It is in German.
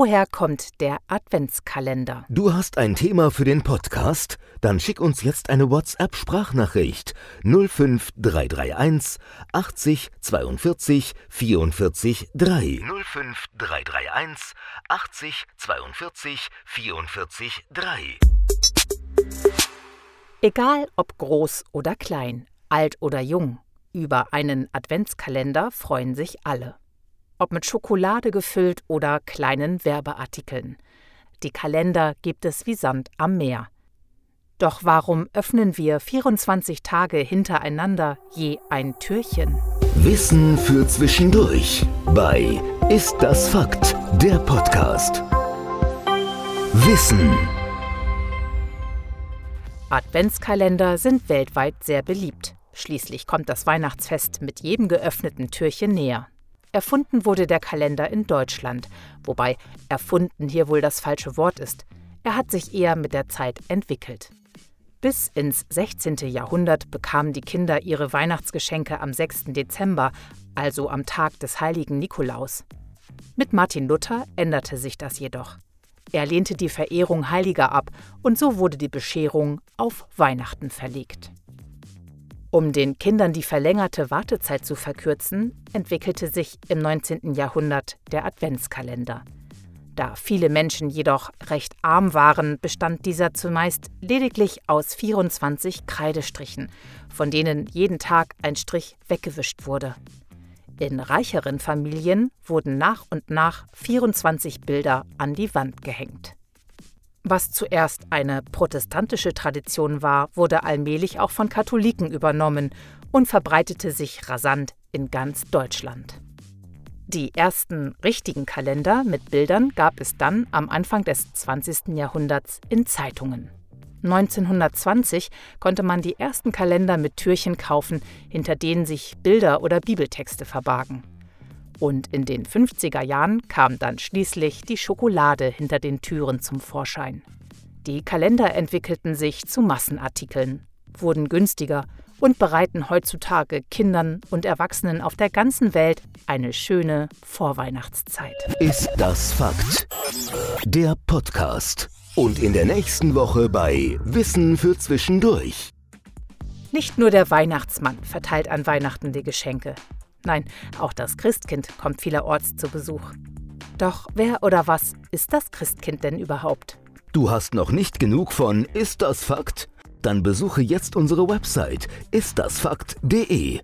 Woher kommt der Adventskalender? Du hast ein Thema für den Podcast? Dann schick uns jetzt eine WhatsApp-Sprachnachricht 05331 80 42 44 3. 05331 80 42 44 3. Egal ob groß oder klein, alt oder jung, über einen Adventskalender freuen sich alle ob mit Schokolade gefüllt oder kleinen Werbeartikeln. Die Kalender gibt es wie Sand am Meer. Doch warum öffnen wir 24 Tage hintereinander je ein Türchen? Wissen für Zwischendurch bei Ist das Fakt? Der Podcast. Wissen. Adventskalender sind weltweit sehr beliebt. Schließlich kommt das Weihnachtsfest mit jedem geöffneten Türchen näher. Erfunden wurde der Kalender in Deutschland, wobei erfunden hier wohl das falsche Wort ist. Er hat sich eher mit der Zeit entwickelt. Bis ins 16. Jahrhundert bekamen die Kinder ihre Weihnachtsgeschenke am 6. Dezember, also am Tag des heiligen Nikolaus. Mit Martin Luther änderte sich das jedoch. Er lehnte die Verehrung Heiliger ab und so wurde die Bescherung auf Weihnachten verlegt. Um den Kindern die verlängerte Wartezeit zu verkürzen, entwickelte sich im 19. Jahrhundert der Adventskalender. Da viele Menschen jedoch recht arm waren, bestand dieser zumeist lediglich aus 24 Kreidestrichen, von denen jeden Tag ein Strich weggewischt wurde. In reicheren Familien wurden nach und nach 24 Bilder an die Wand gehängt. Was zuerst eine protestantische Tradition war, wurde allmählich auch von Katholiken übernommen und verbreitete sich rasant in ganz Deutschland. Die ersten richtigen Kalender mit Bildern gab es dann am Anfang des 20. Jahrhunderts in Zeitungen. 1920 konnte man die ersten Kalender mit Türchen kaufen, hinter denen sich Bilder oder Bibeltexte verbargen. Und in den 50er Jahren kam dann schließlich die Schokolade hinter den Türen zum Vorschein. Die Kalender entwickelten sich zu Massenartikeln, wurden günstiger und bereiten heutzutage Kindern und Erwachsenen auf der ganzen Welt eine schöne Vorweihnachtszeit. Ist das Fakt? Der Podcast. Und in der nächsten Woche bei Wissen für Zwischendurch. Nicht nur der Weihnachtsmann verteilt an Weihnachten die Geschenke. Nein, auch das Christkind kommt vielerorts zu Besuch. Doch wer oder was ist das Christkind denn überhaupt? Du hast noch nicht genug von Ist das Fakt? Dann besuche jetzt unsere Website istdasfakt.de.